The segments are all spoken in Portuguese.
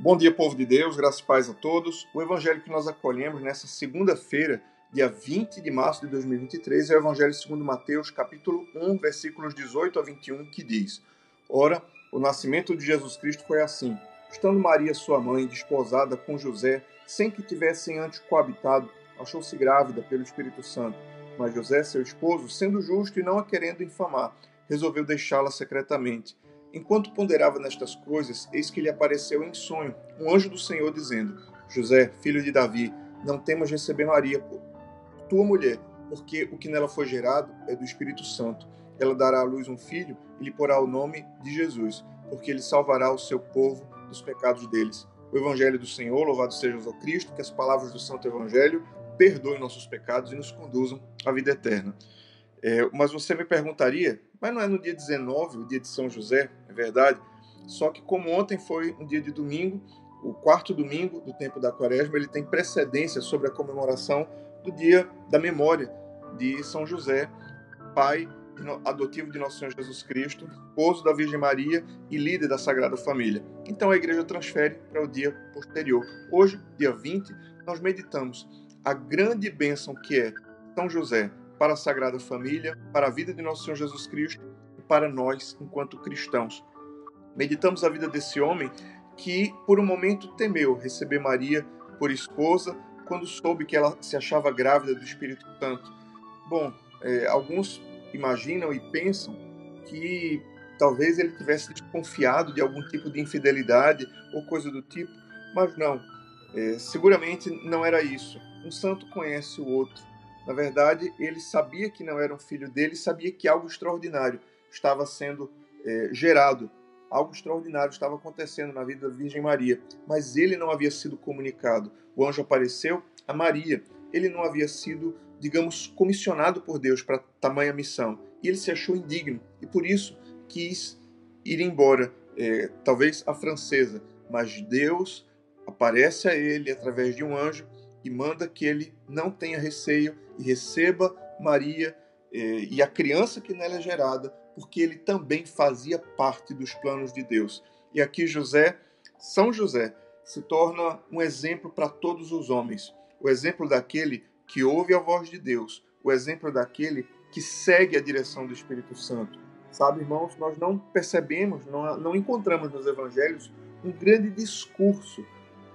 Bom dia, povo de Deus, graças e paz a todos. O evangelho que nós acolhemos nessa segunda-feira, dia 20 de março de 2023, é o evangelho segundo Mateus, capítulo 1, versículos 18 a 21, que diz: Ora, o nascimento de Jesus Cristo foi assim: estando Maria, sua mãe, desposada com José, sem que tivessem antes coabitado, achou-se grávida pelo Espírito Santo. Mas José, seu esposo, sendo justo e não a querendo infamar, resolveu deixá-la secretamente. Enquanto ponderava nestas coisas, eis que lhe apareceu em sonho um anjo do Senhor, dizendo: José, filho de Davi, não temas receber Maria, tua mulher, porque o que nela foi gerado é do Espírito Santo. Ela dará à luz um filho e lhe porá o nome de Jesus, porque ele salvará o seu povo dos pecados deles. O Evangelho do Senhor, louvado seja o Cristo, que as palavras do Santo Evangelho perdoem nossos pecados e nos conduzam à vida eterna. É, mas você me perguntaria, mas não é no dia 19, o dia de São José, é verdade? Só que como ontem foi um dia de domingo, o quarto domingo do tempo da quaresma, ele tem precedência sobre a comemoração do dia da memória de São José, pai adotivo de nosso Senhor Jesus Cristo, esposo da Virgem Maria e líder da Sagrada Família. Então a igreja transfere para o dia posterior. Hoje, dia 20, nós meditamos a grande bênção que é São José, para a Sagrada Família, para a vida de nosso Senhor Jesus Cristo e para nós enquanto cristãos. Meditamos a vida desse homem que, por um momento, temeu receber Maria por esposa quando soube que ela se achava grávida do Espírito Santo. Bom, é, alguns imaginam e pensam que talvez ele tivesse desconfiado de algum tipo de infidelidade ou coisa do tipo, mas não. É, seguramente não era isso. Um santo conhece o outro na verdade, ele sabia que não era um filho dele, sabia que algo extraordinário estava sendo é, gerado, algo extraordinário estava acontecendo na vida da Virgem Maria, mas ele não havia sido comunicado. O anjo apareceu a Maria, ele não havia sido, digamos, comissionado por Deus para tamanha missão, e ele se achou indigno e por isso quis ir embora, é, talvez a francesa, mas Deus aparece a ele através de um anjo e manda que ele não tenha receio e receba Maria eh, e a criança que nela é gerada, porque ele também fazia parte dos planos de Deus. E aqui José, São José, se torna um exemplo para todos os homens, o exemplo daquele que ouve a voz de Deus, o exemplo daquele que segue a direção do Espírito Santo. Sabe, irmãos, nós não percebemos, não, não encontramos nos evangelhos um grande discurso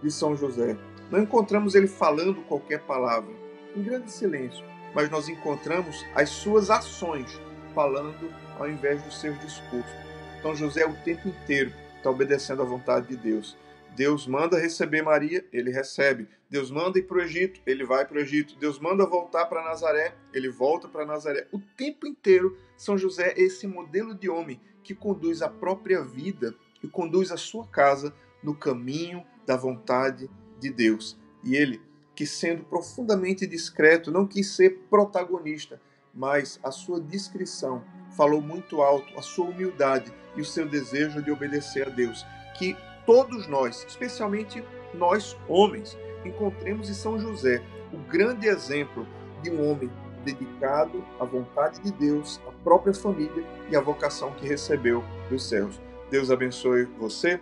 de São José. Não encontramos ele falando qualquer palavra, em grande silêncio, mas nós encontramos as suas ações falando ao invés dos seus discursos. Então José o tempo inteiro está obedecendo à vontade de Deus. Deus manda receber Maria, ele recebe. Deus manda ir para o Egito, ele vai para o Egito. Deus manda voltar para Nazaré, ele volta para Nazaré. O tempo inteiro, São José é esse modelo de homem que conduz a própria vida e conduz a sua casa no caminho da vontade de Deus. E ele que, sendo profundamente discreto, não quis ser protagonista, mas a sua discrição falou muito alto, a sua humildade e o seu desejo de obedecer a Deus. Que todos nós, especialmente nós homens, encontremos em São José o grande exemplo de um homem dedicado à vontade de Deus, à própria família e à vocação que recebeu dos céus. Deus abençoe você,